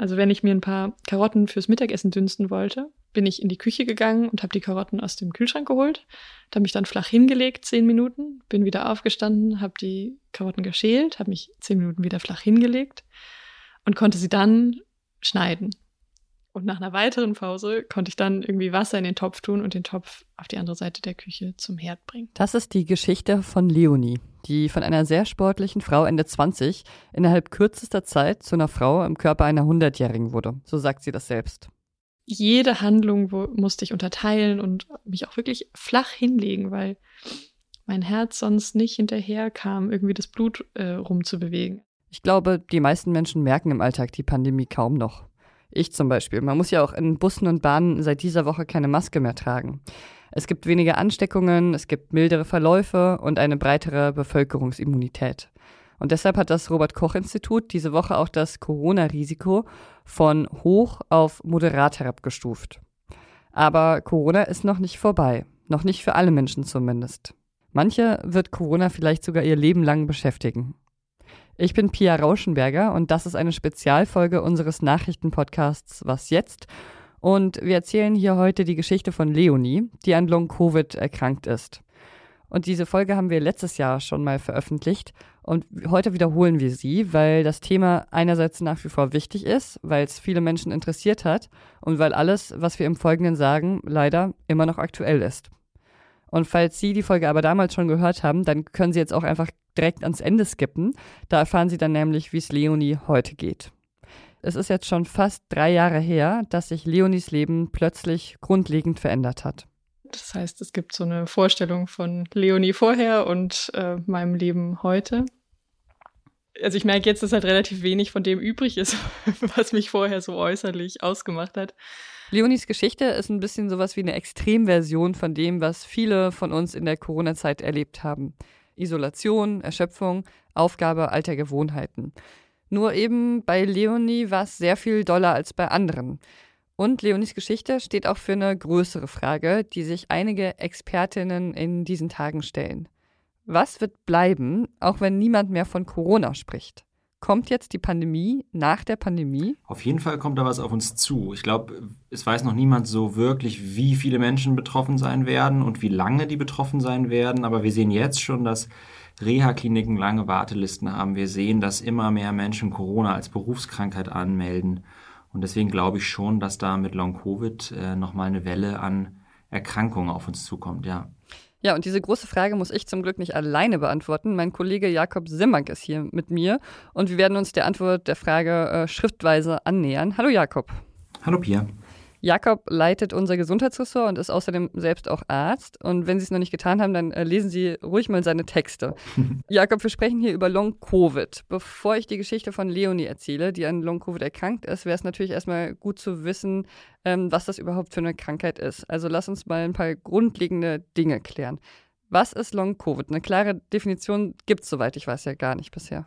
Also wenn ich mir ein paar Karotten fürs Mittagessen dünsten wollte, bin ich in die Küche gegangen und habe die Karotten aus dem Kühlschrank geholt, habe mich dann flach hingelegt, zehn Minuten, bin wieder aufgestanden, habe die Karotten geschält, habe mich zehn Minuten wieder flach hingelegt und konnte sie dann schneiden. Und nach einer weiteren Pause konnte ich dann irgendwie Wasser in den Topf tun und den Topf auf die andere Seite der Küche zum Herd bringen. Das ist die Geschichte von Leonie, die von einer sehr sportlichen Frau Ende 20 innerhalb kürzester Zeit zu einer Frau im Körper einer Hundertjährigen wurde. So sagt sie das selbst. Jede Handlung wo, musste ich unterteilen und mich auch wirklich flach hinlegen, weil mein Herz sonst nicht hinterher kam, irgendwie das Blut äh, rumzubewegen. Ich glaube, die meisten Menschen merken im Alltag die Pandemie kaum noch. Ich zum Beispiel. Man muss ja auch in Bussen und Bahnen seit dieser Woche keine Maske mehr tragen. Es gibt weniger Ansteckungen, es gibt mildere Verläufe und eine breitere Bevölkerungsimmunität. Und deshalb hat das Robert Koch Institut diese Woche auch das Corona-Risiko von hoch auf moderat herabgestuft. Aber Corona ist noch nicht vorbei. Noch nicht für alle Menschen zumindest. Manche wird Corona vielleicht sogar ihr Leben lang beschäftigen. Ich bin Pia Rauschenberger und das ist eine Spezialfolge unseres Nachrichtenpodcasts Was jetzt? Und wir erzählen hier heute die Geschichte von Leonie, die an Long-Covid erkrankt ist. Und diese Folge haben wir letztes Jahr schon mal veröffentlicht und heute wiederholen wir sie, weil das Thema einerseits nach wie vor wichtig ist, weil es viele Menschen interessiert hat und weil alles, was wir im Folgenden sagen, leider immer noch aktuell ist. Und falls Sie die Folge aber damals schon gehört haben, dann können Sie jetzt auch einfach direkt ans Ende skippen. Da erfahren Sie dann nämlich, wie es Leonie heute geht. Es ist jetzt schon fast drei Jahre her, dass sich Leonies Leben plötzlich grundlegend verändert hat. Das heißt, es gibt so eine Vorstellung von Leonie vorher und äh, meinem Leben heute. Also ich merke jetzt, dass halt relativ wenig von dem übrig ist, was mich vorher so äußerlich ausgemacht hat. Leonis Geschichte ist ein bisschen sowas wie eine Extremversion von dem, was viele von uns in der Corona-Zeit erlebt haben. Isolation, Erschöpfung, Aufgabe alter Gewohnheiten. Nur eben bei Leonie war es sehr viel doller als bei anderen. Und Leonis Geschichte steht auch für eine größere Frage, die sich einige Expertinnen in diesen Tagen stellen. Was wird bleiben, auch wenn niemand mehr von Corona spricht? Kommt jetzt die Pandemie nach der Pandemie? Auf jeden Fall kommt da was auf uns zu. Ich glaube, es weiß noch niemand so wirklich, wie viele Menschen betroffen sein werden und wie lange die betroffen sein werden. Aber wir sehen jetzt schon, dass Reha-Kliniken lange Wartelisten haben. Wir sehen, dass immer mehr Menschen Corona als Berufskrankheit anmelden. Und deswegen glaube ich schon, dass da mit Long-Covid äh, nochmal eine Welle an Erkrankungen auf uns zukommt, ja. Ja, und diese große Frage muss ich zum Glück nicht alleine beantworten. Mein Kollege Jakob Simmank ist hier mit mir und wir werden uns der Antwort der Frage äh, schriftweise annähern. Hallo Jakob. Hallo Pia. Jakob leitet unser Gesundheitsressort und ist außerdem selbst auch Arzt. Und wenn Sie es noch nicht getan haben, dann äh, lesen Sie ruhig mal seine Texte. Jakob, wir sprechen hier über Long-Covid. Bevor ich die Geschichte von Leonie erzähle, die an Long-Covid erkrankt ist, wäre es natürlich erstmal gut zu wissen, ähm, was das überhaupt für eine Krankheit ist. Also lass uns mal ein paar grundlegende Dinge klären. Was ist Long-Covid? Eine klare Definition gibt es, soweit ich weiß, ja gar nicht bisher.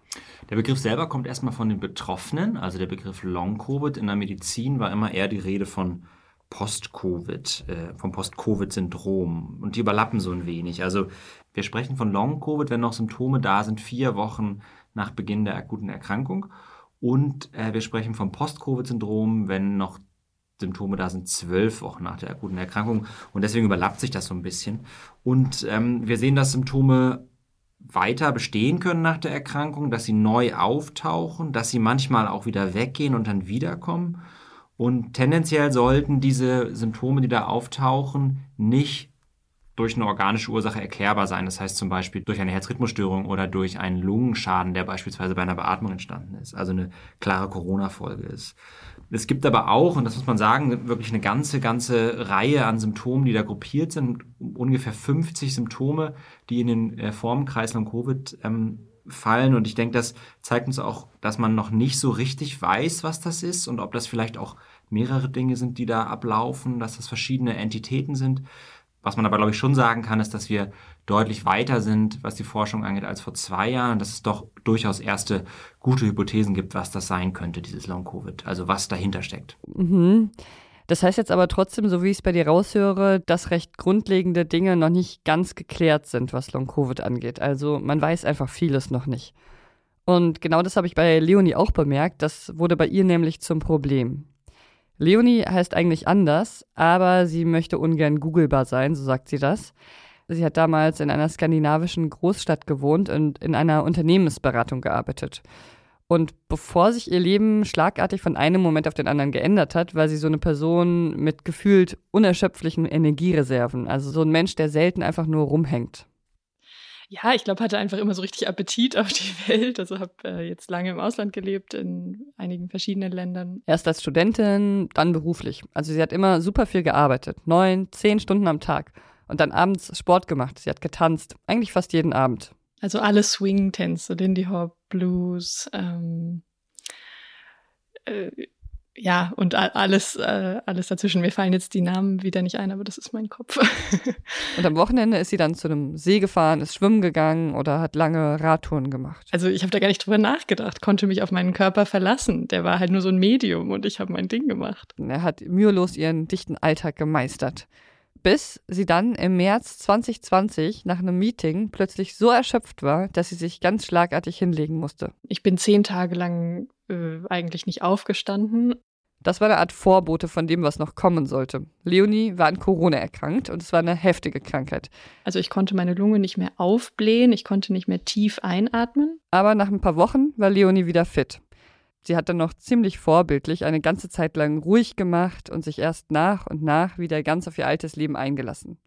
Der Begriff selber kommt erstmal von den Betroffenen. Also der Begriff Long-Covid in der Medizin war immer eher die Rede von Post-Covid, äh, vom Post-Covid-Syndrom. Und die überlappen so ein wenig. Also wir sprechen von Long-Covid, wenn noch Symptome da sind, vier Wochen nach Beginn der akuten Erkrankung. Und äh, wir sprechen vom Post-Covid-Syndrom, wenn noch Symptome da sind zwölf Wochen nach der akuten Erkrankung. Und deswegen überlappt sich das so ein bisschen. Und ähm, wir sehen, dass Symptome weiter bestehen können nach der Erkrankung, dass sie neu auftauchen, dass sie manchmal auch wieder weggehen und dann wiederkommen. Und tendenziell sollten diese Symptome, die da auftauchen, nicht durch eine organische Ursache erklärbar sein. Das heißt zum Beispiel durch eine Herzrhythmusstörung oder durch einen Lungenschaden, der beispielsweise bei einer Beatmung entstanden ist, also eine klare Corona-Folge ist. Es gibt aber auch, und das muss man sagen, wirklich eine ganze, ganze Reihe an Symptomen, die da gruppiert sind. Ungefähr 50 Symptome, die in den äh, Formenkreis Long Covid ähm, fallen. Und ich denke, das zeigt uns auch, dass man noch nicht so richtig weiß, was das ist und ob das vielleicht auch mehrere Dinge sind, die da ablaufen, dass das verschiedene Entitäten sind. Was man aber, glaube ich, schon sagen kann, ist, dass wir deutlich weiter sind, was die Forschung angeht, als vor zwei Jahren, dass es doch durchaus erste gute Hypothesen gibt, was das sein könnte, dieses Long-Covid, also was dahinter steckt. Mhm. Das heißt jetzt aber trotzdem, so wie ich es bei dir raushöre, dass recht grundlegende Dinge noch nicht ganz geklärt sind, was Long-Covid angeht. Also man weiß einfach vieles noch nicht. Und genau das habe ich bei Leonie auch bemerkt. Das wurde bei ihr nämlich zum Problem. Leonie heißt eigentlich anders, aber sie möchte ungern googlebar sein, so sagt sie das. Sie hat damals in einer skandinavischen Großstadt gewohnt und in einer Unternehmensberatung gearbeitet. Und bevor sich ihr Leben schlagartig von einem Moment auf den anderen geändert hat, war sie so eine Person mit gefühlt unerschöpflichen Energiereserven. Also so ein Mensch, der selten einfach nur rumhängt. Ja, ich glaube, hatte einfach immer so richtig Appetit auf die Welt. Also habe äh, jetzt lange im Ausland gelebt, in einigen verschiedenen Ländern. Erst als Studentin, dann beruflich. Also sie hat immer super viel gearbeitet. Neun, zehn Stunden am Tag. Und dann abends Sport gemacht. Sie hat getanzt. Eigentlich fast jeden Abend. Also alle Swing-Tänze, Lindy Hop, Blues, ähm, äh, ja, und alles, äh, alles dazwischen. Mir fallen jetzt die Namen wieder nicht ein, aber das ist mein Kopf. und am Wochenende ist sie dann zu einem See gefahren, ist schwimmen gegangen oder hat lange Radtouren gemacht. Also ich habe da gar nicht drüber nachgedacht, konnte mich auf meinen Körper verlassen. Der war halt nur so ein Medium und ich habe mein Ding gemacht. Er hat mühelos ihren dichten Alltag gemeistert bis sie dann im März 2020 nach einem Meeting plötzlich so erschöpft war, dass sie sich ganz schlagartig hinlegen musste. Ich bin zehn Tage lang äh, eigentlich nicht aufgestanden. Das war eine Art Vorbote von dem, was noch kommen sollte. Leonie war an Corona erkrankt und es war eine heftige Krankheit. Also ich konnte meine Lunge nicht mehr aufblähen, ich konnte nicht mehr tief einatmen. Aber nach ein paar Wochen war Leonie wieder fit. Sie hat dann noch ziemlich vorbildlich eine ganze Zeit lang ruhig gemacht und sich erst nach und nach wieder ganz auf ihr altes Leben eingelassen.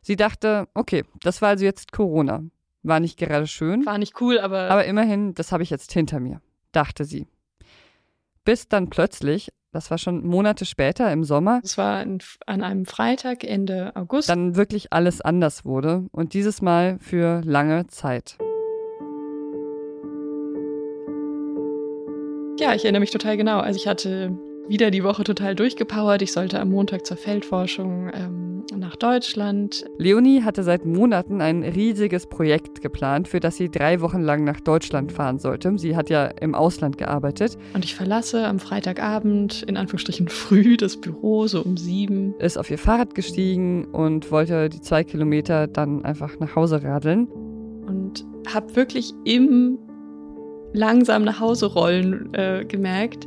Sie dachte, okay, das war also jetzt Corona. War nicht gerade schön. War nicht cool, aber. Aber immerhin, das habe ich jetzt hinter mir, dachte sie. Bis dann plötzlich, das war schon Monate später im Sommer. Es war an einem Freitag Ende August. Dann wirklich alles anders wurde und dieses Mal für lange Zeit. Ja, ich erinnere mich total genau. Also ich hatte wieder die Woche total durchgepowert. Ich sollte am Montag zur Feldforschung ähm, nach Deutschland. Leonie hatte seit Monaten ein riesiges Projekt geplant, für das sie drei Wochen lang nach Deutschland fahren sollte. Sie hat ja im Ausland gearbeitet. Und ich verlasse am Freitagabend, in Anführungsstrichen früh, das Büro, so um sieben. Ist auf ihr Fahrrad gestiegen und wollte die zwei Kilometer dann einfach nach Hause radeln. Und habe wirklich im langsam nach Hause rollen äh, gemerkt,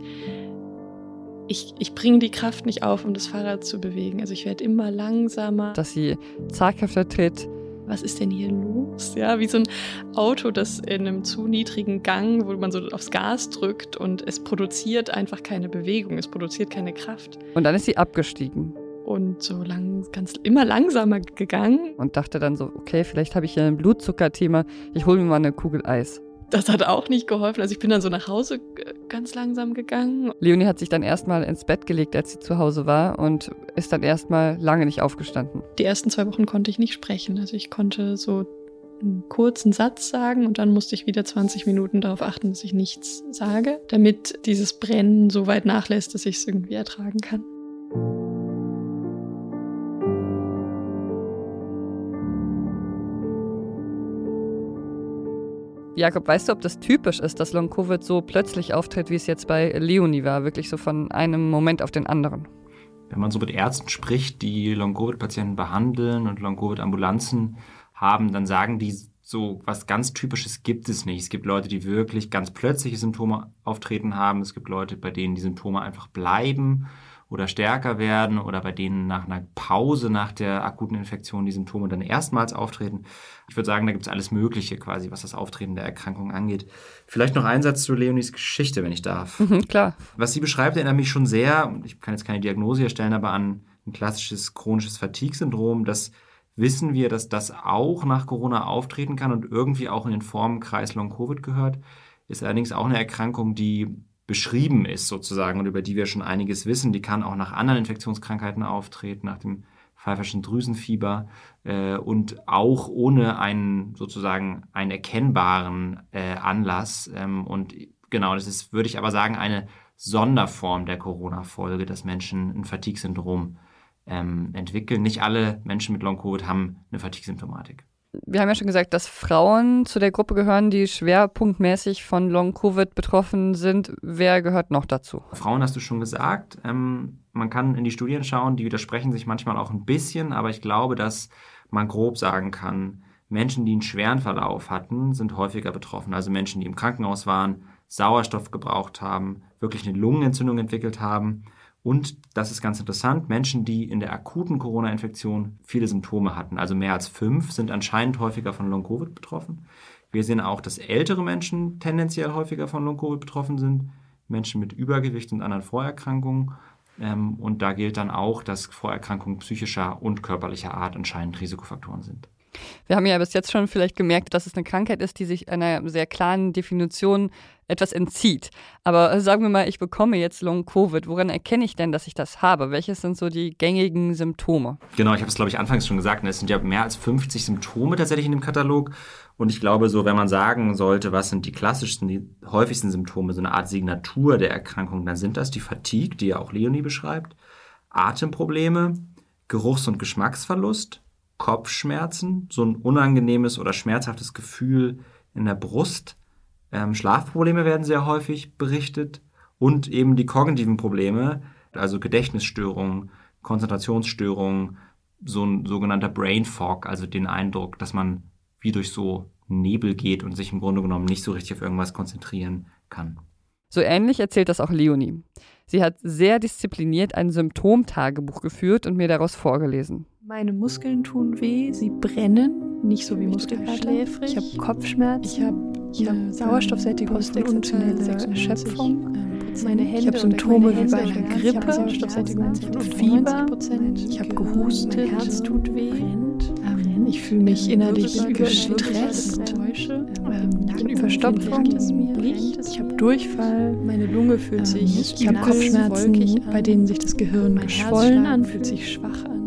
ich, ich bringe die Kraft nicht auf, um das Fahrrad zu bewegen. Also ich werde immer langsamer. Dass sie zaghafter tritt. Was ist denn hier los? Ja, wie so ein Auto, das in einem zu niedrigen Gang, wo man so aufs Gas drückt und es produziert einfach keine Bewegung, es produziert keine Kraft. Und dann ist sie abgestiegen und so lang, ganz immer langsamer gegangen. Und dachte dann so, okay, vielleicht habe ich ja ein Blutzuckerthema, ich hole mir mal eine Kugel Eis. Das hat auch nicht geholfen. Also ich bin dann so nach Hause ganz langsam gegangen. Leonie hat sich dann erstmal ins Bett gelegt, als sie zu Hause war und ist dann erstmal lange nicht aufgestanden. Die ersten zwei Wochen konnte ich nicht sprechen. Also ich konnte so einen kurzen Satz sagen und dann musste ich wieder 20 Minuten darauf achten, dass ich nichts sage, damit dieses Brennen so weit nachlässt, dass ich es irgendwie ertragen kann. Jakob, weißt du, ob das typisch ist, dass Long-Covid so plötzlich auftritt, wie es jetzt bei Leonie war, wirklich so von einem Moment auf den anderen? Wenn man so mit Ärzten spricht, die Long-Covid-Patienten behandeln und Long-Covid-Ambulanzen haben, dann sagen die so, was ganz Typisches gibt es nicht. Es gibt Leute, die wirklich ganz plötzliche Symptome auftreten haben. Es gibt Leute, bei denen die Symptome einfach bleiben oder stärker werden oder bei denen nach einer Pause nach der akuten Infektion die Symptome dann erstmals auftreten. Ich würde sagen, da gibt es alles Mögliche quasi, was das Auftreten der Erkrankung angeht. Vielleicht noch ein Satz zu Leonies Geschichte, wenn ich darf. Mhm, klar. Was sie beschreibt, erinnert mich schon sehr, ich kann jetzt keine Diagnose herstellen, aber an ein klassisches chronisches Fatigue-Syndrom. Das wissen wir, dass das auch nach Corona auftreten kann und irgendwie auch in den Formenkreis Long-Covid gehört. Ist allerdings auch eine Erkrankung, die beschrieben ist sozusagen und über die wir schon einiges wissen. Die kann auch nach anderen Infektionskrankheiten auftreten, nach dem pfeiferschen Drüsenfieber äh, und auch ohne einen sozusagen einen erkennbaren äh, Anlass. Ähm, und genau, das ist, würde ich aber sagen, eine Sonderform der Corona-Folge, dass Menschen ein Fatigue-Syndrom ähm, entwickeln. Nicht alle Menschen mit Long-Covid haben eine Fatigue-Symptomatik wir haben ja schon gesagt, dass Frauen zu der Gruppe gehören, die schwerpunktmäßig von Long-Covid betroffen sind. Wer gehört noch dazu? Frauen hast du schon gesagt. Ähm, man kann in die Studien schauen, die widersprechen sich manchmal auch ein bisschen, aber ich glaube, dass man grob sagen kann, Menschen, die einen schweren Verlauf hatten, sind häufiger betroffen. Also Menschen, die im Krankenhaus waren, Sauerstoff gebraucht haben, wirklich eine Lungenentzündung entwickelt haben. Und das ist ganz interessant, Menschen, die in der akuten Corona-Infektion viele Symptome hatten, also mehr als fünf, sind anscheinend häufiger von Long-Covid betroffen. Wir sehen auch, dass ältere Menschen tendenziell häufiger von Long-Covid betroffen sind, Menschen mit Übergewicht und anderen Vorerkrankungen. Ähm, und da gilt dann auch, dass Vorerkrankungen psychischer und körperlicher Art anscheinend Risikofaktoren sind. Wir haben ja bis jetzt schon vielleicht gemerkt, dass es eine Krankheit ist, die sich einer sehr klaren Definition etwas entzieht. Aber sagen wir mal, ich bekomme jetzt Long-Covid. Woran erkenne ich denn, dass ich das habe? Welches sind so die gängigen Symptome? Genau, ich habe es, glaube ich, anfangs schon gesagt. Es sind ja mehr als 50 Symptome tatsächlich in dem Katalog. Und ich glaube, so, wenn man sagen sollte, was sind die klassischsten, die häufigsten Symptome, so eine Art Signatur der Erkrankung, dann sind das die Fatigue, die ja auch Leonie beschreibt, Atemprobleme, Geruchs- und Geschmacksverlust, Kopfschmerzen, so ein unangenehmes oder schmerzhaftes Gefühl in der Brust. Ähm, Schlafprobleme werden sehr häufig berichtet und eben die kognitiven Probleme, also Gedächtnisstörungen, Konzentrationsstörungen, so ein sogenannter Brain Fog, also den Eindruck, dass man wie durch so Nebel geht und sich im Grunde genommen nicht so richtig auf irgendwas konzentrieren kann. So ähnlich erzählt das auch Leonie. Sie hat sehr diszipliniert ein Symptomtagebuch geführt und mir daraus vorgelesen. Meine Muskeln tun weh, sie brennen, nicht so wie Muskelkater. Ich habe Kopfschmerzen, ich habe ich hab Sauerstoffsättigung unter Erschöpfung. Meine Hände ich habe Symptome wie bei einer Grippe, Sauerstoffsättigung und Fieber. Ich habe gehustet, mein Herz tut weh. Ich fühle mich innerlich gestresst. Ähm, ich bin Verstopfung, ich habe Durchfall, meine Lunge fühlt sich, ich habe Kopfschmerzen, bei denen sich das Gehirn geschwollen anfühlt, sich schwach an.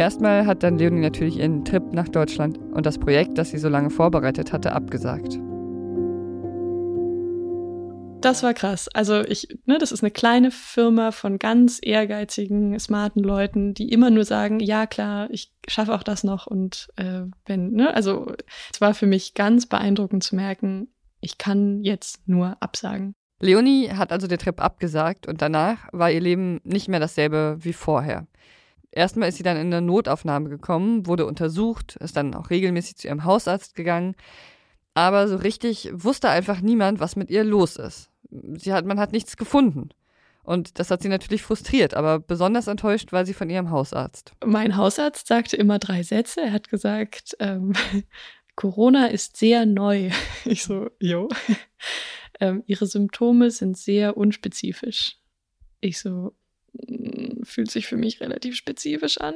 Erstmal hat dann Leonie natürlich ihren Trip nach Deutschland und das Projekt, das sie so lange vorbereitet hatte, abgesagt. Das war krass. Also ich, ne, das ist eine kleine Firma von ganz ehrgeizigen, smarten Leuten, die immer nur sagen, ja klar, ich schaffe auch das noch. Und äh, wenn, ne, also es war für mich ganz beeindruckend zu merken, ich kann jetzt nur absagen. Leonie hat also den Trip abgesagt und danach war ihr Leben nicht mehr dasselbe wie vorher. Erstmal ist sie dann in eine Notaufnahme gekommen, wurde untersucht, ist dann auch regelmäßig zu ihrem Hausarzt gegangen. Aber so richtig wusste einfach niemand, was mit ihr los ist. Sie hat, man hat nichts gefunden. Und das hat sie natürlich frustriert, aber besonders enttäuscht war sie von ihrem Hausarzt. Mein Hausarzt sagte immer drei Sätze. Er hat gesagt, ähm, Corona ist sehr neu. Ich so, jo. Ähm, ihre Symptome sind sehr unspezifisch. Ich so, fühlt sich für mich relativ spezifisch an.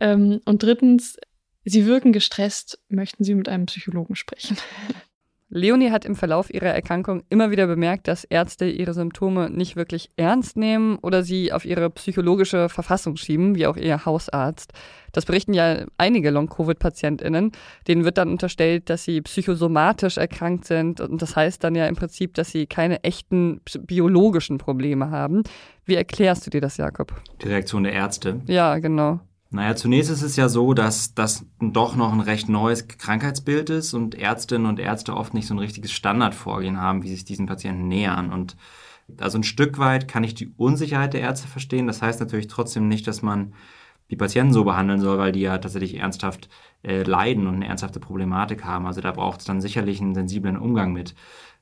ähm, und drittens, Sie wirken gestresst, möchten Sie mit einem Psychologen sprechen. Leonie hat im Verlauf ihrer Erkrankung immer wieder bemerkt, dass Ärzte ihre Symptome nicht wirklich ernst nehmen oder sie auf ihre psychologische Verfassung schieben, wie auch ihr Hausarzt. Das berichten ja einige Long-Covid-PatientInnen. Denen wird dann unterstellt, dass sie psychosomatisch erkrankt sind. Und das heißt dann ja im Prinzip, dass sie keine echten biologischen Probleme haben. Wie erklärst du dir das, Jakob? Die Reaktion der Ärzte. Ja, genau. Naja, zunächst ist es ja so, dass das doch noch ein recht neues Krankheitsbild ist und Ärztinnen und Ärzte oft nicht so ein richtiges Standardvorgehen haben, wie sich diesen Patienten nähern. Und also ein Stück weit kann ich die Unsicherheit der Ärzte verstehen. Das heißt natürlich trotzdem nicht, dass man die Patienten so behandeln soll, weil die ja tatsächlich ernsthaft äh, leiden und eine ernsthafte Problematik haben. Also da braucht es dann sicherlich einen sensiblen Umgang mit.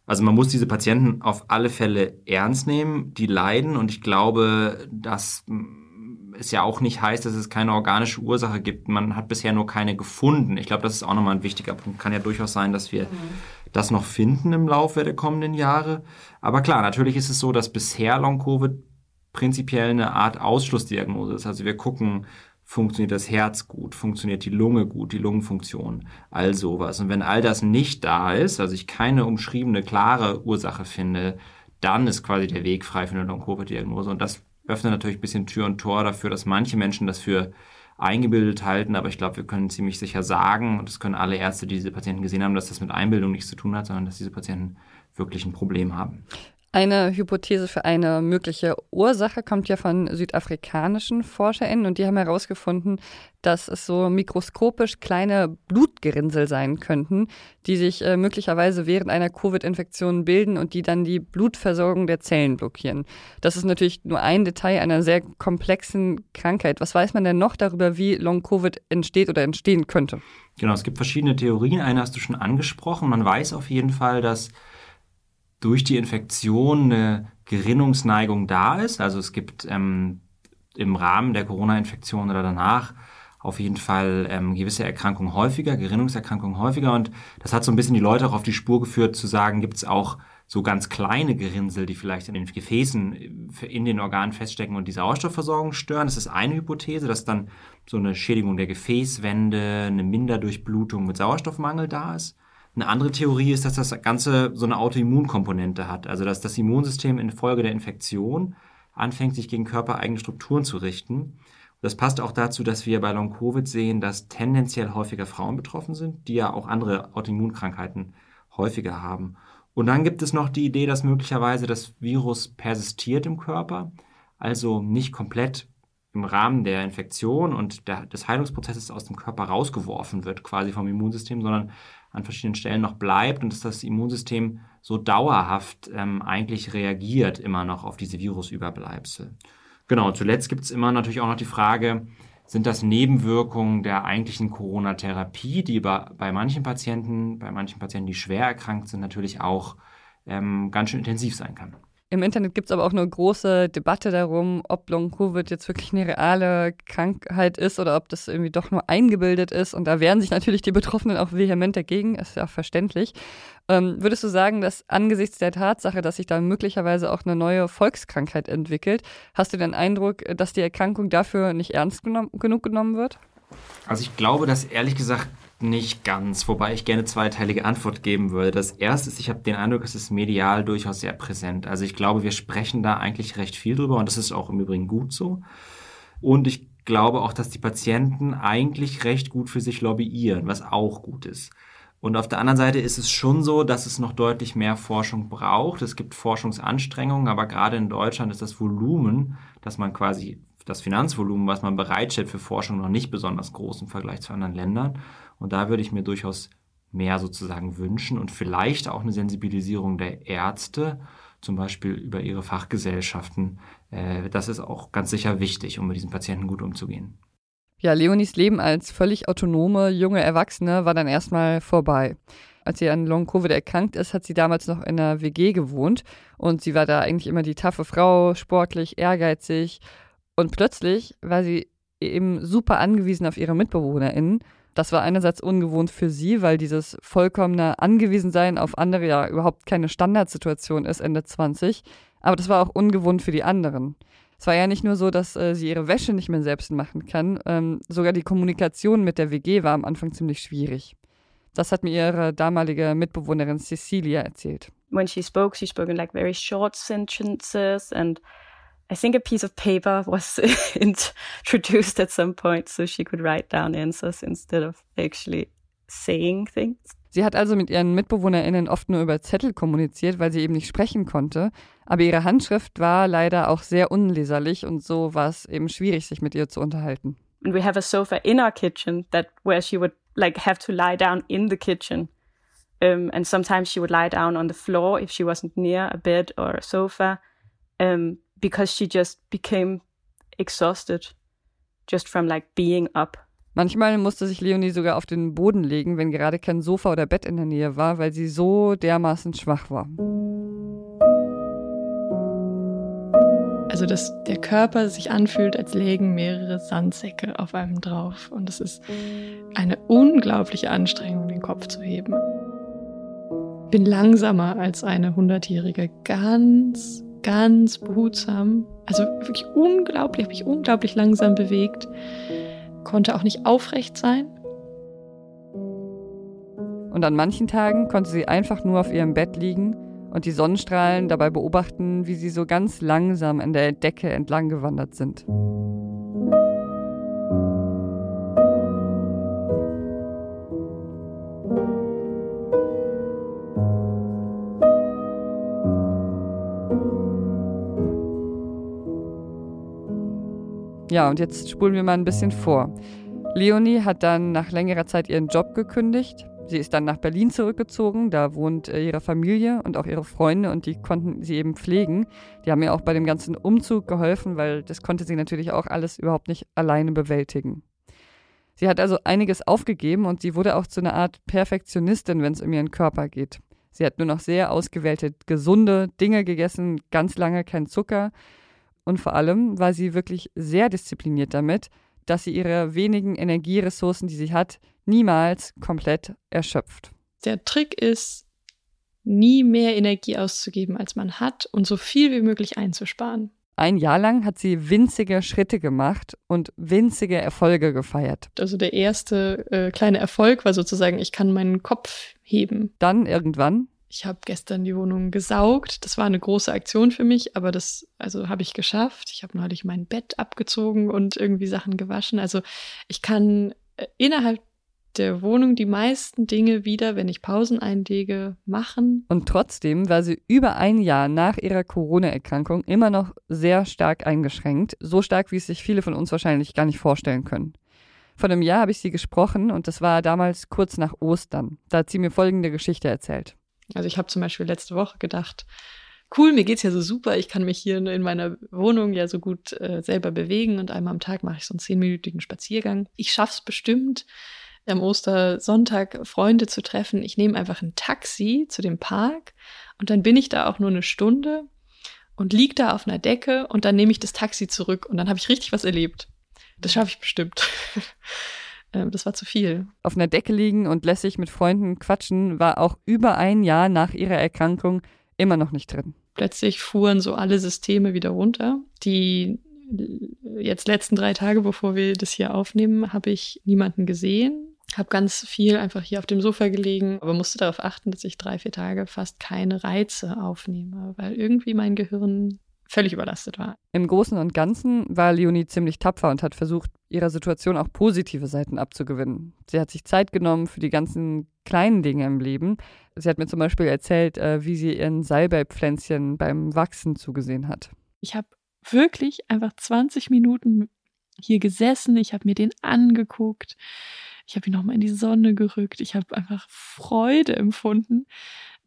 Also man muss diese Patienten auf alle Fälle ernst nehmen, die leiden und ich glaube, dass es ja auch nicht heißt, dass es keine organische Ursache gibt. Man hat bisher nur keine gefunden. Ich glaube, das ist auch nochmal ein wichtiger Punkt. Kann ja durchaus sein, dass wir mhm. das noch finden im Laufe der kommenden Jahre. Aber klar, natürlich ist es so, dass bisher Long-Covid prinzipiell eine Art Ausschlussdiagnose ist. Also wir gucken, funktioniert das Herz gut, funktioniert die Lunge gut, die Lungenfunktion, all sowas. Und wenn all das nicht da ist, also ich keine umschriebene, klare Ursache finde, dann ist quasi der Weg frei für eine Long-Covid-Diagnose. Und das öffnet natürlich ein bisschen Tür und Tor dafür, dass manche Menschen das für eingebildet halten, aber ich glaube, wir können ziemlich sicher sagen, und das können alle Ärzte, die diese Patienten gesehen haben, dass das mit Einbildung nichts zu tun hat, sondern dass diese Patienten wirklich ein Problem haben. Eine Hypothese für eine mögliche Ursache kommt ja von südafrikanischen ForscherInnen und die haben herausgefunden, dass es so mikroskopisch kleine Blutgerinnsel sein könnten, die sich äh, möglicherweise während einer Covid-Infektion bilden und die dann die Blutversorgung der Zellen blockieren. Das ist natürlich nur ein Detail einer sehr komplexen Krankheit. Was weiß man denn noch darüber, wie Long-Covid entsteht oder entstehen könnte? Genau, es gibt verschiedene Theorien. Eine hast du schon angesprochen. Man weiß auf jeden Fall, dass durch die Infektion eine Gerinnungsneigung da ist. Also es gibt ähm, im Rahmen der Corona-Infektion oder danach auf jeden Fall ähm, gewisse Erkrankungen häufiger, Gerinnungserkrankungen häufiger. Und das hat so ein bisschen die Leute auch auf die Spur geführt, zu sagen, gibt es auch so ganz kleine Gerinnsel, die vielleicht in den Gefäßen äh, in den Organen feststecken und die Sauerstoffversorgung stören. Das ist eine Hypothese, dass dann so eine Schädigung der Gefäßwände, eine Minderdurchblutung mit Sauerstoffmangel da ist. Eine andere Theorie ist, dass das Ganze so eine Autoimmunkomponente hat, also dass das Immunsystem infolge der Infektion anfängt, sich gegen körpereigene Strukturen zu richten. Das passt auch dazu, dass wir bei Long-Covid sehen, dass tendenziell häufiger Frauen betroffen sind, die ja auch andere Autoimmunkrankheiten häufiger haben. Und dann gibt es noch die Idee, dass möglicherweise das Virus persistiert im Körper, also nicht komplett im Rahmen der Infektion und der, des Heilungsprozesses aus dem Körper rausgeworfen wird, quasi vom Immunsystem, sondern an verschiedenen Stellen noch bleibt und dass das Immunsystem so dauerhaft ähm, eigentlich reagiert immer noch auf diese Virusüberbleibsel. Genau, zuletzt gibt es immer natürlich auch noch die Frage, sind das Nebenwirkungen der eigentlichen Corona-Therapie, die bei, bei manchen Patienten, bei manchen Patienten, die schwer erkrankt sind, natürlich auch ähm, ganz schön intensiv sein kann. Im Internet gibt es aber auch eine große Debatte darum, ob Long-Covid jetzt wirklich eine reale Krankheit ist oder ob das irgendwie doch nur eingebildet ist. Und da wehren sich natürlich die Betroffenen auch vehement dagegen, ist ja auch verständlich. Ähm, würdest du sagen, dass angesichts der Tatsache, dass sich da möglicherweise auch eine neue Volkskrankheit entwickelt, hast du den Eindruck, dass die Erkrankung dafür nicht ernst genommen, genug genommen wird? Also ich glaube, dass ehrlich gesagt nicht ganz, wobei ich gerne zweiteilige Antwort geben würde. Das erste ist, ich habe den Eindruck, es ist medial durchaus sehr präsent. Also ich glaube, wir sprechen da eigentlich recht viel drüber und das ist auch im Übrigen gut so. Und ich glaube auch, dass die Patienten eigentlich recht gut für sich lobbyieren, was auch gut ist. Und auf der anderen Seite ist es schon so, dass es noch deutlich mehr Forschung braucht. Es gibt Forschungsanstrengungen, aber gerade in Deutschland ist das Volumen, dass man quasi das Finanzvolumen, was man bereitstellt für Forschung, noch nicht besonders groß im Vergleich zu anderen Ländern. Und da würde ich mir durchaus mehr sozusagen wünschen und vielleicht auch eine Sensibilisierung der Ärzte, zum Beispiel über ihre Fachgesellschaften. Äh, das ist auch ganz sicher wichtig, um mit diesen Patienten gut umzugehen. Ja, Leonis Leben als völlig autonome junge Erwachsene war dann erstmal vorbei. Als sie an Long-Covid erkrankt ist, hat sie damals noch in einer WG gewohnt und sie war da eigentlich immer die taffe Frau, sportlich, ehrgeizig und plötzlich war sie eben super angewiesen auf ihre MitbewohnerInnen das war einerseits ungewohnt für sie, weil dieses vollkommene Angewiesensein auf andere ja überhaupt keine Standardsituation ist Ende 20. Aber das war auch ungewohnt für die anderen. Es war ja nicht nur so, dass äh, sie ihre Wäsche nicht mehr selbst machen kann, ähm, sogar die Kommunikation mit der WG war am Anfang ziemlich schwierig. Das hat mir ihre damalige Mitbewohnerin Cecilia erzählt. When she spoke, she spoke in like very short sentences and I think a piece of paper was introduced at some point so she could write down answers instead of actually saying things. Sie hat also mit ihren MitbewohnerInnen oft nur über Zettel kommuniziert, weil sie eben nicht sprechen konnte. Aber ihre Handschrift war leider auch sehr unleserlich und so war es eben schwierig, sich mit ihr zu unterhalten. And we have a sofa in our kitchen that where she would like have to lie down in the kitchen. Um, and sometimes she would lie down on the floor if she wasn't near a bed or a sofa. Um, because she just became exhausted just from like being up. Manchmal musste sich Leonie sogar auf den Boden legen, wenn gerade kein Sofa oder Bett in der Nähe war, weil sie so dermaßen schwach war. Also, dass der Körper sich anfühlt, als lägen mehrere Sandsäcke auf einem drauf. Und es ist eine unglaubliche Anstrengung, den Kopf zu heben. Bin langsamer als eine Hundertjährige, ganz ganz behutsam, also wirklich unglaublich, habe ich unglaublich langsam bewegt, konnte auch nicht aufrecht sein. Und an manchen Tagen konnte sie einfach nur auf ihrem Bett liegen und die Sonnenstrahlen dabei beobachten, wie sie so ganz langsam an der Decke entlang gewandert sind. Ja, und jetzt spulen wir mal ein bisschen vor. Leonie hat dann nach längerer Zeit ihren Job gekündigt. Sie ist dann nach Berlin zurückgezogen, da wohnt äh, ihre Familie und auch ihre Freunde und die konnten sie eben pflegen. Die haben ihr auch bei dem ganzen Umzug geholfen, weil das konnte sie natürlich auch alles überhaupt nicht alleine bewältigen. Sie hat also einiges aufgegeben und sie wurde auch zu einer Art Perfektionistin, wenn es um ihren Körper geht. Sie hat nur noch sehr ausgewählte, gesunde Dinge gegessen, ganz lange kein Zucker. Und vor allem war sie wirklich sehr diszipliniert damit, dass sie ihre wenigen Energieressourcen, die sie hat, niemals komplett erschöpft. Der Trick ist, nie mehr Energie auszugeben, als man hat und so viel wie möglich einzusparen. Ein Jahr lang hat sie winzige Schritte gemacht und winzige Erfolge gefeiert. Also der erste äh, kleine Erfolg war sozusagen, ich kann meinen Kopf heben. Dann irgendwann ich habe gestern die Wohnung gesaugt. Das war eine große Aktion für mich, aber das also habe ich geschafft. Ich habe neulich mein Bett abgezogen und irgendwie Sachen gewaschen. Also ich kann äh, innerhalb der Wohnung die meisten Dinge wieder, wenn ich Pausen einlege, machen. Und trotzdem war sie über ein Jahr nach ihrer Corona-Erkrankung immer noch sehr stark eingeschränkt. So stark, wie es sich viele von uns wahrscheinlich gar nicht vorstellen können. Vor einem Jahr habe ich sie gesprochen und das war damals kurz nach Ostern. Da hat sie mir folgende Geschichte erzählt. Also ich habe zum Beispiel letzte Woche gedacht, cool, mir geht's ja so super, ich kann mich hier in meiner Wohnung ja so gut äh, selber bewegen und einmal am Tag mache ich so einen zehnminütigen Spaziergang. Ich schaff's bestimmt, am Ostersonntag Freunde zu treffen. Ich nehme einfach ein Taxi zu dem Park und dann bin ich da auch nur eine Stunde und lieg da auf einer Decke und dann nehme ich das Taxi zurück und dann habe ich richtig was erlebt. Das schaffe ich bestimmt. Ähm, das war zu viel. Auf einer Decke liegen und lässig mit Freunden quatschen war auch über ein Jahr nach ihrer Erkrankung immer noch nicht drin. Plötzlich fuhren so alle Systeme wieder runter. Die jetzt letzten drei Tage, bevor wir das hier aufnehmen, habe ich niemanden gesehen. Habe ganz viel einfach hier auf dem Sofa gelegen, aber musste darauf achten, dass ich drei, vier Tage fast keine Reize aufnehme, weil irgendwie mein Gehirn völlig überlastet war. Im Großen und Ganzen war Leonie ziemlich tapfer und hat versucht, ihrer Situation auch positive Seiten abzugewinnen. Sie hat sich Zeit genommen für die ganzen kleinen Dinge im Leben. Sie hat mir zum Beispiel erzählt, äh, wie sie ihren Salbeipflänzchen beim Wachsen zugesehen hat. Ich habe wirklich einfach 20 Minuten hier gesessen, ich habe mir den angeguckt, ich habe ihn nochmal in die Sonne gerückt, ich habe einfach Freude empfunden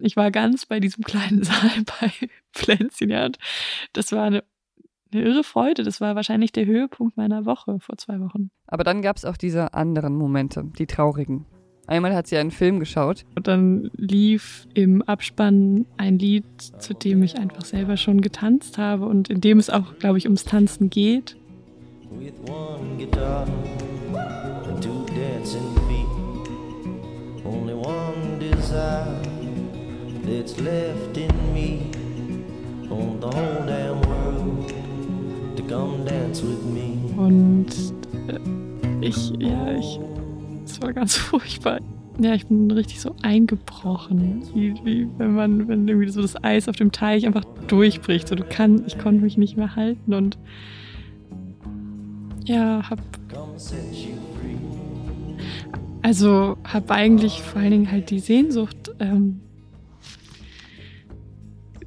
ich war ganz bei diesem kleinen Saal bei Pflänzchen, ja, und das war eine, eine irre Freude. Das war wahrscheinlich der Höhepunkt meiner Woche vor zwei Wochen. Aber dann gab es auch diese anderen Momente, die traurigen. Einmal hat sie einen Film geschaut. Und dann lief im Abspann ein Lied, zu dem ich einfach selber schon getanzt habe und in dem es auch, glaube ich, ums Tanzen geht. With one guitar and two dancing feet, only one desire that's left in me on the whole damn world to come dance with me. Und äh, ich, ja, ich, es war ganz furchtbar. Ja, ich bin richtig so eingebrochen, wie, wie wenn man, wenn irgendwie so das Eis auf dem Teich einfach durchbricht. So, du kannst, ich konnte mich nicht mehr halten und ja, hab also hab eigentlich vor allen Dingen halt die Sehnsucht ähm,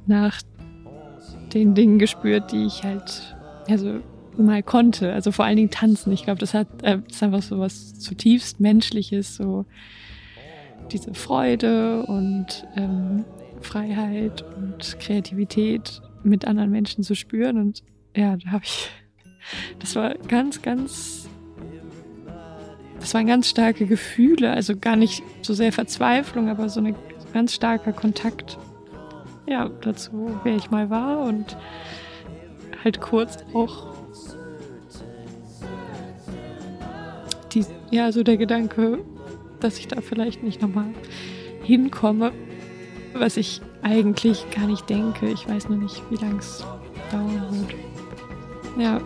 nach den Dingen gespürt, die ich halt, also mal konnte. Also vor allen Dingen tanzen. Ich glaube, das hat, äh, das ist einfach so was zutiefst Menschliches, so diese Freude und ähm, Freiheit und Kreativität mit anderen Menschen zu spüren. Und ja, da habe ich, das war ganz, ganz, das waren ganz starke Gefühle. Also gar nicht so sehr Verzweiflung, aber so ein ganz starker Kontakt ja, dazu, wer ich mal war und halt kurz auch die, ja, so der Gedanke, dass ich da vielleicht nicht nochmal hinkomme, was ich eigentlich gar nicht denke. Ich weiß nur nicht, wie lange es dauern wird. Ja.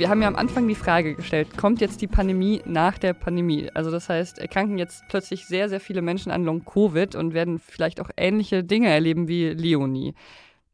Wir haben ja am Anfang die Frage gestellt, kommt jetzt die Pandemie nach der Pandemie? Also das heißt, erkranken jetzt plötzlich sehr, sehr viele Menschen an Long-Covid und werden vielleicht auch ähnliche Dinge erleben wie Leonie.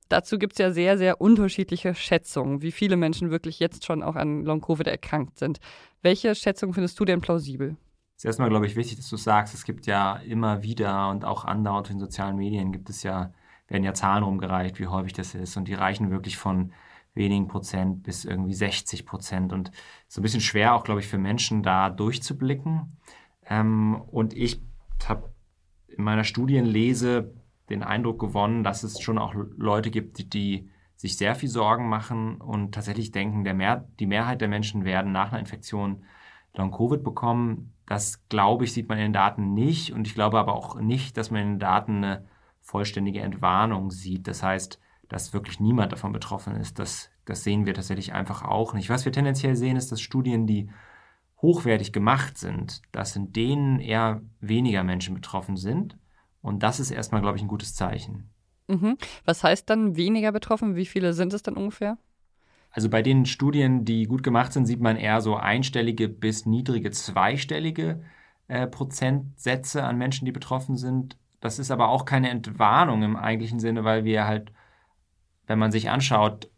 Dazu gibt es ja sehr, sehr unterschiedliche Schätzungen, wie viele Menschen wirklich jetzt schon auch an Long-Covid erkrankt sind. Welche Schätzung findest du denn plausibel? Es ist erstmal, glaube ich, wichtig, dass du sagst, es gibt ja immer wieder und auch andauernd in sozialen Medien gibt es ja, werden ja Zahlen rumgereicht, wie häufig das ist. Und die reichen wirklich von wenigen Prozent bis irgendwie 60 Prozent. Und so ein bisschen schwer auch, glaube ich, für Menschen da durchzublicken. Ähm, und ich habe in meiner Studienlese den Eindruck gewonnen, dass es schon auch Leute gibt, die, die sich sehr viel Sorgen machen und tatsächlich denken, der Mehr, die Mehrheit der Menschen werden nach einer Infektion Long-Covid bekommen. Das, glaube ich, sieht man in den Daten nicht. Und ich glaube aber auch nicht, dass man in den Daten eine vollständige Entwarnung sieht. Das heißt, dass wirklich niemand davon betroffen ist. Das, das sehen wir tatsächlich einfach auch nicht. Was wir tendenziell sehen, ist, dass Studien, die hochwertig gemacht sind, dass in denen eher weniger Menschen betroffen sind. Und das ist erstmal, glaube ich, ein gutes Zeichen. Mhm. Was heißt dann weniger betroffen? Wie viele sind es dann ungefähr? Also bei den Studien, die gut gemacht sind, sieht man eher so einstellige bis niedrige zweistellige äh, Prozentsätze an Menschen, die betroffen sind. Das ist aber auch keine Entwarnung im eigentlichen Sinne, weil wir halt, wenn man sich anschaut,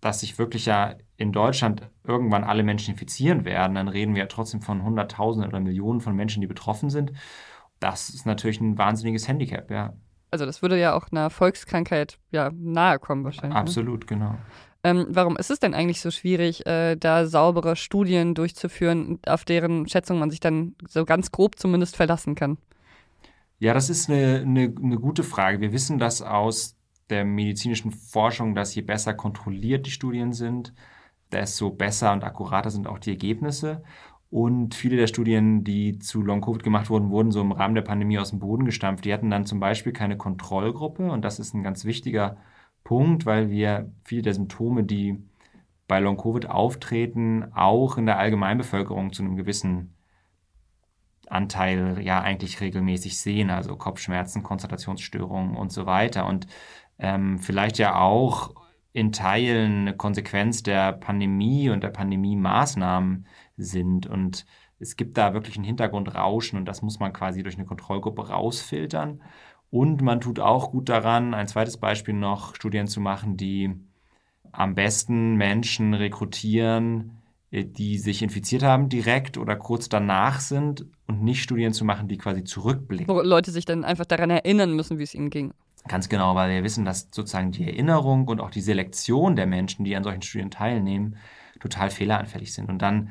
dass sich wirklich ja in Deutschland irgendwann alle Menschen infizieren werden, dann reden wir ja trotzdem von Hunderttausenden oder Millionen von Menschen, die betroffen sind. Das ist natürlich ein wahnsinniges Handicap, ja. Also das würde ja auch einer Volkskrankheit ja nahe kommen wahrscheinlich. Ne? Absolut, ne? genau. Ähm, warum ist es denn eigentlich so schwierig, äh, da saubere Studien durchzuführen, auf deren Schätzung man sich dann so ganz grob zumindest verlassen kann? Ja, das ist eine, eine, eine gute Frage. Wir wissen das aus der medizinischen Forschung, dass je besser kontrolliert die Studien sind, desto besser und akkurater sind auch die Ergebnisse. Und viele der Studien, die zu Long-Covid gemacht wurden, wurden so im Rahmen der Pandemie aus dem Boden gestampft. Die hatten dann zum Beispiel keine Kontrollgruppe. Und das ist ein ganz wichtiger Punkt, weil wir viele der Symptome, die bei Long-Covid auftreten, auch in der Allgemeinbevölkerung zu einem gewissen Anteil ja eigentlich regelmäßig sehen. Also Kopfschmerzen, Konzentrationsstörungen und so weiter. Und ähm, vielleicht ja auch in Teilen eine Konsequenz der Pandemie und der Pandemie-Maßnahmen sind. Und es gibt da wirklich ein Hintergrundrauschen und das muss man quasi durch eine Kontrollgruppe rausfiltern. Und man tut auch gut daran, ein zweites Beispiel noch, Studien zu machen, die am besten Menschen rekrutieren, äh, die sich infiziert haben, direkt oder kurz danach sind und nicht Studien zu machen, die quasi zurückblicken. Wo Leute sich dann einfach daran erinnern müssen, wie es ihnen ging. Ganz genau, weil wir wissen, dass sozusagen die Erinnerung und auch die Selektion der Menschen, die an solchen Studien teilnehmen, total fehleranfällig sind. Und dann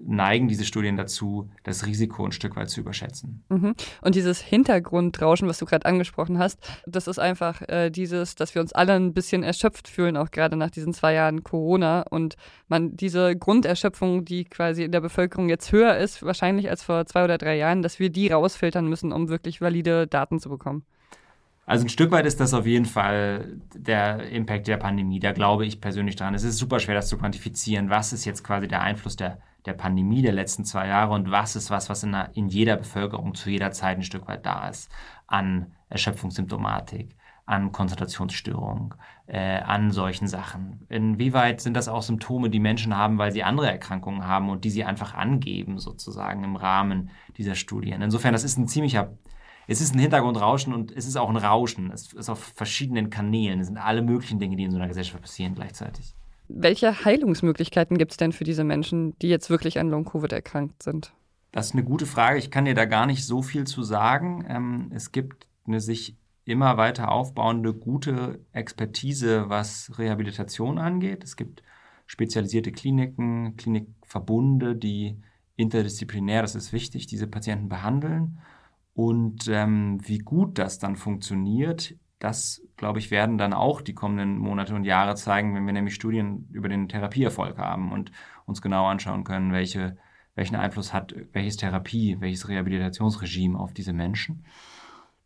neigen diese Studien dazu, das Risiko ein Stück weit zu überschätzen. Mhm. Und dieses Hintergrundrauschen, was du gerade angesprochen hast, das ist einfach äh, dieses, dass wir uns alle ein bisschen erschöpft fühlen, auch gerade nach diesen zwei Jahren Corona und man diese Grunderschöpfung, die quasi in der Bevölkerung jetzt höher ist, wahrscheinlich als vor zwei oder drei Jahren, dass wir die rausfiltern müssen, um wirklich valide Daten zu bekommen. Also ein Stück weit ist das auf jeden Fall der Impact der Pandemie. Da glaube ich persönlich dran. Es ist super schwer, das zu quantifizieren. Was ist jetzt quasi der Einfluss der der Pandemie der letzten zwei Jahre und was ist was, was in, der, in jeder Bevölkerung zu jeder Zeit ein Stück weit da ist an Erschöpfungssymptomatik, an Konzentrationsstörung, äh, an solchen Sachen. Inwieweit sind das auch Symptome, die Menschen haben, weil sie andere Erkrankungen haben und die sie einfach angeben, sozusagen im Rahmen dieser Studien? Insofern, das ist ein ziemlicher, es ist ein Hintergrundrauschen und es ist auch ein Rauschen. Es ist auf verschiedenen Kanälen. Es sind alle möglichen Dinge, die in so einer Gesellschaft passieren gleichzeitig. Welche Heilungsmöglichkeiten gibt es denn für diese Menschen, die jetzt wirklich an Long-Covid erkrankt sind? Das ist eine gute Frage. Ich kann dir da gar nicht so viel zu sagen. Ähm, es gibt eine sich immer weiter aufbauende gute Expertise, was Rehabilitation angeht. Es gibt spezialisierte Kliniken, Klinikverbunde, die interdisziplinär, das ist wichtig, diese Patienten behandeln. Und ähm, wie gut das dann funktioniert, das, glaube ich, werden dann auch die kommenden Monate und Jahre zeigen, wenn wir nämlich Studien über den Therapieerfolg haben und uns genau anschauen können, welche, welchen Einfluss hat welches Therapie, welches Rehabilitationsregime auf diese Menschen.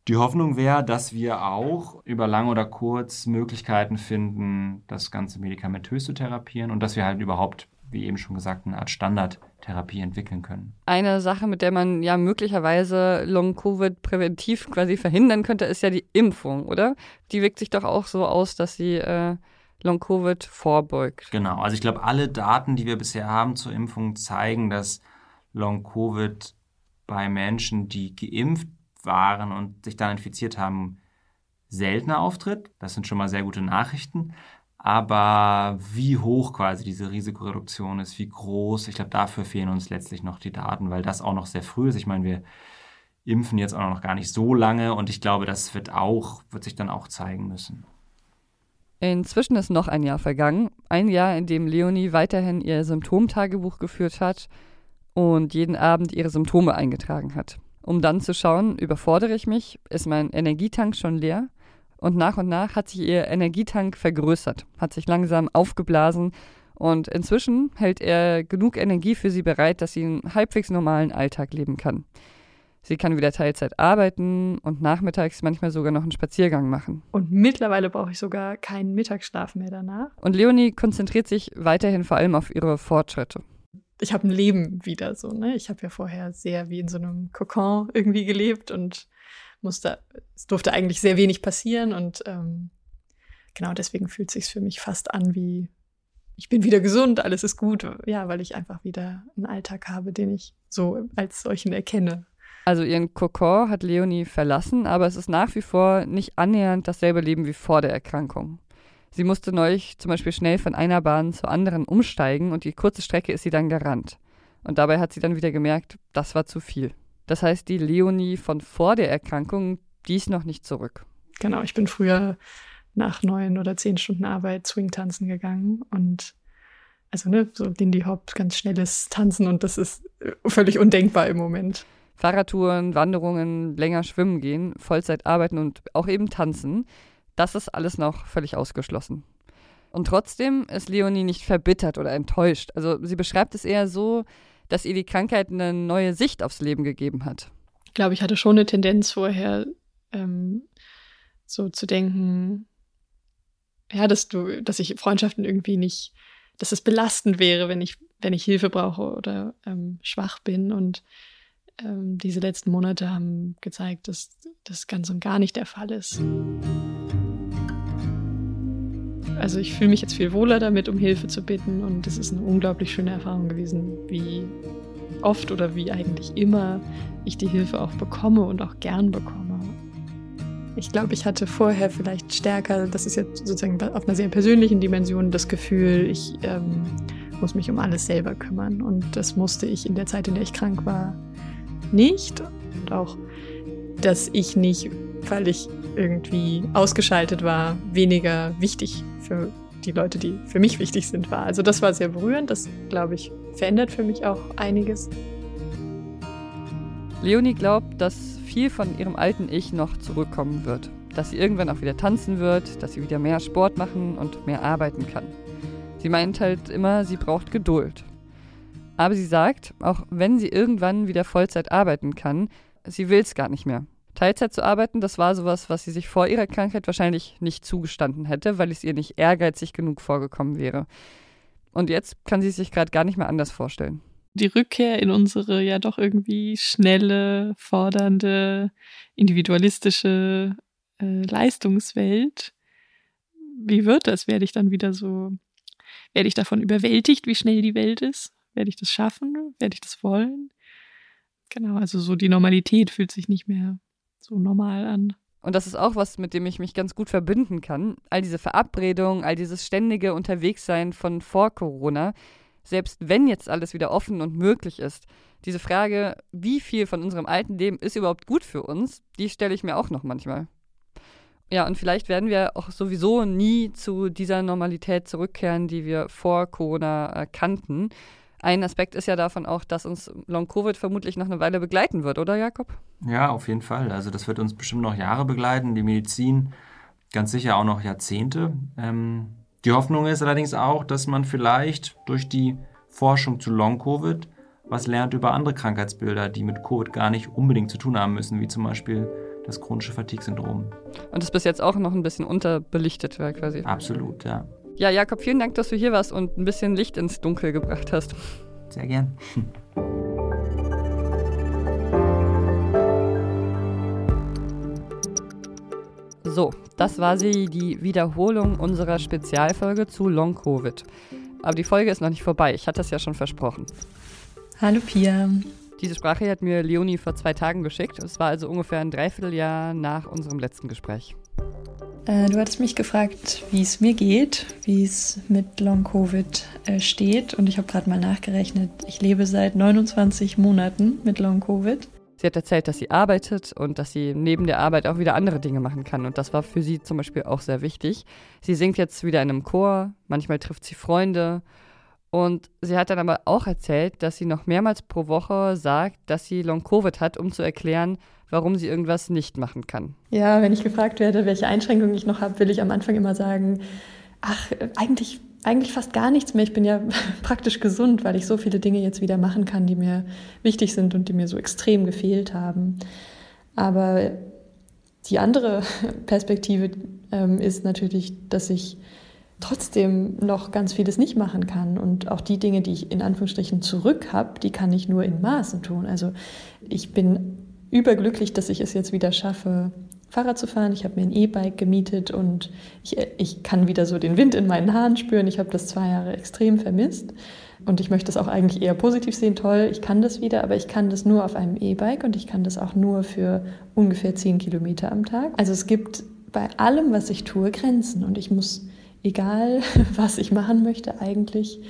Die Hoffnung wäre, dass wir auch über lang oder kurz Möglichkeiten finden, das Ganze medikamentös zu therapieren und dass wir halt überhaupt wie eben schon gesagt, eine Art Standardtherapie entwickeln können. Eine Sache, mit der man ja möglicherweise Long-Covid präventiv quasi verhindern könnte, ist ja die Impfung, oder? Die wirkt sich doch auch so aus, dass sie äh, Long-Covid vorbeugt. Genau, also ich glaube, alle Daten, die wir bisher haben zur Impfung, zeigen, dass Long-Covid bei Menschen, die geimpft waren und sich dann infiziert haben, seltener auftritt. Das sind schon mal sehr gute Nachrichten. Aber wie hoch quasi diese Risikoreduktion ist, wie groß, ich glaube, dafür fehlen uns letztlich noch die Daten, weil das auch noch sehr früh ist. Ich meine, wir impfen jetzt auch noch gar nicht so lange und ich glaube, das wird auch, wird sich dann auch zeigen müssen. Inzwischen ist noch ein Jahr vergangen. Ein Jahr, in dem Leonie weiterhin ihr Symptomtagebuch geführt hat und jeden Abend ihre Symptome eingetragen hat. Um dann zu schauen, überfordere ich mich, ist mein Energietank schon leer? Und nach und nach hat sich ihr Energietank vergrößert, hat sich langsam aufgeblasen und inzwischen hält er genug Energie für sie bereit, dass sie einen halbwegs normalen Alltag leben kann. Sie kann wieder Teilzeit arbeiten und nachmittags manchmal sogar noch einen Spaziergang machen. Und mittlerweile brauche ich sogar keinen Mittagsschlaf mehr danach. Und Leonie konzentriert sich weiterhin vor allem auf ihre Fortschritte. Ich habe ein Leben wieder so, ne? Ich habe ja vorher sehr wie in so einem Kokon irgendwie gelebt und musste, es durfte eigentlich sehr wenig passieren und ähm, genau deswegen fühlt es sich für mich fast an wie ich bin wieder gesund, alles ist gut, ja, weil ich einfach wieder einen Alltag habe, den ich so als solchen erkenne. Also ihren Kokon hat Leonie verlassen, aber es ist nach wie vor nicht annähernd dasselbe Leben wie vor der Erkrankung. Sie musste neulich zum Beispiel schnell von einer Bahn zur anderen umsteigen und die kurze Strecke ist sie dann gerannt. Und dabei hat sie dann wieder gemerkt, das war zu viel. Das heißt, die Leonie von vor der Erkrankung, die ist noch nicht zurück. Genau, ich bin früher nach neun oder zehn Stunden Arbeit Swing tanzen gegangen und also ne, so Lindy Hop, ganz schnelles Tanzen und das ist völlig undenkbar im Moment. Fahrradtouren, Wanderungen, länger schwimmen gehen, Vollzeit arbeiten und auch eben tanzen, das ist alles noch völlig ausgeschlossen. Und trotzdem ist Leonie nicht verbittert oder enttäuscht. Also sie beschreibt es eher so, dass ihr die Krankheit eine neue Sicht aufs Leben gegeben hat. Ich glaube, ich hatte schon eine Tendenz vorher, ähm, so zu denken, ja, dass du, dass ich Freundschaften irgendwie nicht, dass es belastend wäre, wenn ich, wenn ich Hilfe brauche oder ähm, schwach bin. Und ähm, diese letzten Monate haben gezeigt, dass das ganz und gar nicht der Fall ist. Also ich fühle mich jetzt viel wohler damit, um Hilfe zu bitten und es ist eine unglaublich schöne Erfahrung gewesen, wie oft oder wie eigentlich immer ich die Hilfe auch bekomme und auch gern bekomme. Ich glaube, ich hatte vorher vielleicht stärker, das ist jetzt sozusagen auf einer sehr persönlichen Dimension, das Gefühl, ich ähm, muss mich um alles selber kümmern. Und das musste ich in der Zeit, in der ich krank war, nicht. Und auch, dass ich nicht, weil ich irgendwie ausgeschaltet war, weniger wichtig für die Leute, die für mich wichtig sind, war. Also das war sehr berührend. Das, glaube ich, verändert für mich auch einiges. Leonie glaubt, dass viel von ihrem alten Ich noch zurückkommen wird. Dass sie irgendwann auch wieder tanzen wird, dass sie wieder mehr Sport machen und mehr arbeiten kann. Sie meint halt immer, sie braucht Geduld. Aber sie sagt, auch wenn sie irgendwann wieder Vollzeit arbeiten kann, sie will es gar nicht mehr. Teilzeit zu arbeiten, das war sowas, was sie sich vor ihrer Krankheit wahrscheinlich nicht zugestanden hätte, weil es ihr nicht ehrgeizig genug vorgekommen wäre. Und jetzt kann sie es sich gerade gar nicht mehr anders vorstellen. Die Rückkehr in unsere ja doch irgendwie schnelle, fordernde, individualistische äh, Leistungswelt. Wie wird das? Werde ich dann wieder so, werde ich davon überwältigt, wie schnell die Welt ist? Werde ich das schaffen? Werde ich das wollen? Genau, also so die Normalität fühlt sich nicht mehr so normal an. Und das ist auch was, mit dem ich mich ganz gut verbinden kann. All diese Verabredungen, all dieses ständige Unterwegssein von vor Corona, selbst wenn jetzt alles wieder offen und möglich ist, diese Frage, wie viel von unserem alten Leben ist überhaupt gut für uns, die stelle ich mir auch noch manchmal. Ja, und vielleicht werden wir auch sowieso nie zu dieser Normalität zurückkehren, die wir vor Corona äh, kannten. Ein Aspekt ist ja davon auch, dass uns Long-Covid vermutlich noch eine Weile begleiten wird, oder Jakob? Ja, auf jeden Fall. Also das wird uns bestimmt noch Jahre begleiten, die Medizin ganz sicher auch noch Jahrzehnte. Ähm, die Hoffnung ist allerdings auch, dass man vielleicht durch die Forschung zu Long-Covid was lernt über andere Krankheitsbilder, die mit Covid gar nicht unbedingt zu tun haben müssen, wie zum Beispiel das chronische Fatigue-Syndrom. Und das bis jetzt auch noch ein bisschen unterbelichtet wäre quasi. Absolut, ja. Ja, Jakob, vielen Dank, dass du hier warst und ein bisschen Licht ins Dunkel gebracht hast. Sehr gern. So, das war sie, die Wiederholung unserer Spezialfolge zu Long Covid. Aber die Folge ist noch nicht vorbei. Ich hatte das ja schon versprochen. Hallo Pia. Diese Sprache hat mir Leonie vor zwei Tagen geschickt. Es war also ungefähr ein Dreivierteljahr nach unserem letzten Gespräch. Äh, du hattest mich gefragt, wie es mir geht, wie es mit Long-Covid äh, steht. Und ich habe gerade mal nachgerechnet. Ich lebe seit 29 Monaten mit Long-Covid. Sie hat erzählt, dass sie arbeitet und dass sie neben der Arbeit auch wieder andere Dinge machen kann. Und das war für sie zum Beispiel auch sehr wichtig. Sie singt jetzt wieder in einem Chor, manchmal trifft sie Freunde. Und sie hat dann aber auch erzählt, dass sie noch mehrmals pro Woche sagt, dass sie Long-Covid hat, um zu erklären, warum sie irgendwas nicht machen kann. Ja, wenn ich gefragt werde, welche Einschränkungen ich noch habe, will ich am Anfang immer sagen, ach, eigentlich, eigentlich fast gar nichts mehr. Ich bin ja praktisch gesund, weil ich so viele Dinge jetzt wieder machen kann, die mir wichtig sind und die mir so extrem gefehlt haben. Aber die andere Perspektive ähm, ist natürlich, dass ich trotzdem noch ganz vieles nicht machen kann. Und auch die Dinge, die ich in Anführungsstrichen zurück habe, die kann ich nur in Maßen tun. Also ich bin überglücklich, dass ich es jetzt wieder schaffe, Fahrrad zu fahren. Ich habe mir ein E-Bike gemietet und ich, ich kann wieder so den Wind in meinen Haaren spüren. Ich habe das zwei Jahre extrem vermisst. Und ich möchte es auch eigentlich eher positiv sehen. Toll, ich kann das wieder, aber ich kann das nur auf einem E-Bike und ich kann das auch nur für ungefähr zehn Kilometer am Tag. Also es gibt bei allem, was ich tue, Grenzen und ich muss, egal was ich machen möchte, eigentlich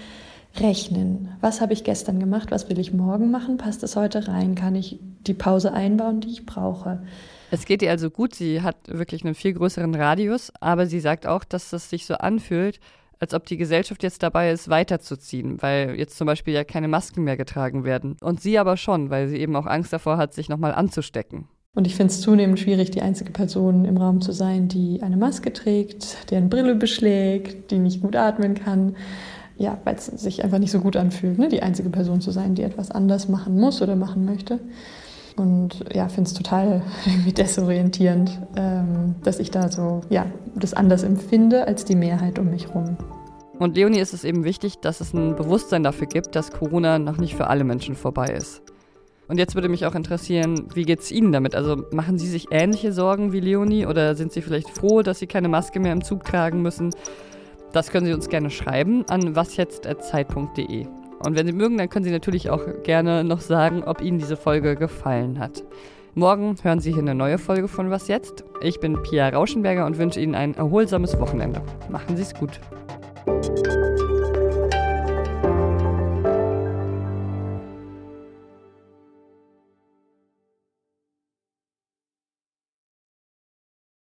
rechnen. Was habe ich gestern gemacht? Was will ich morgen machen? Passt es heute rein? Kann ich die Pause einbauen, die ich brauche? Es geht ihr also gut. Sie hat wirklich einen viel größeren Radius, aber sie sagt auch, dass es sich so anfühlt, als ob die Gesellschaft jetzt dabei ist, weiterzuziehen, weil jetzt zum Beispiel ja keine Masken mehr getragen werden. Und sie aber schon, weil sie eben auch Angst davor hat, sich nochmal anzustecken. Und ich finde es zunehmend schwierig, die einzige Person im Raum zu sein, die eine Maske trägt, deren Brille beschlägt, die nicht gut atmen kann ja, weil es sich einfach nicht so gut anfühlt, ne? die einzige Person zu sein, die etwas anders machen muss oder machen möchte. Und ja, finde es total irgendwie desorientierend, ähm, dass ich da so, ja, das anders empfinde als die Mehrheit um mich rum. Und Leonie ist es eben wichtig, dass es ein Bewusstsein dafür gibt, dass Corona noch nicht für alle Menschen vorbei ist. Und jetzt würde mich auch interessieren, wie geht es Ihnen damit? Also machen Sie sich ähnliche Sorgen wie Leonie oder sind Sie vielleicht froh, dass Sie keine Maske mehr im Zug tragen müssen? Das können Sie uns gerne schreiben an wasjetzt.zeit.de. Und wenn Sie mögen, dann können Sie natürlich auch gerne noch sagen, ob Ihnen diese Folge gefallen hat. Morgen hören Sie hier eine neue Folge von Was jetzt? Ich bin Pia Rauschenberger und wünsche Ihnen ein erholsames Wochenende. Machen Sie es gut.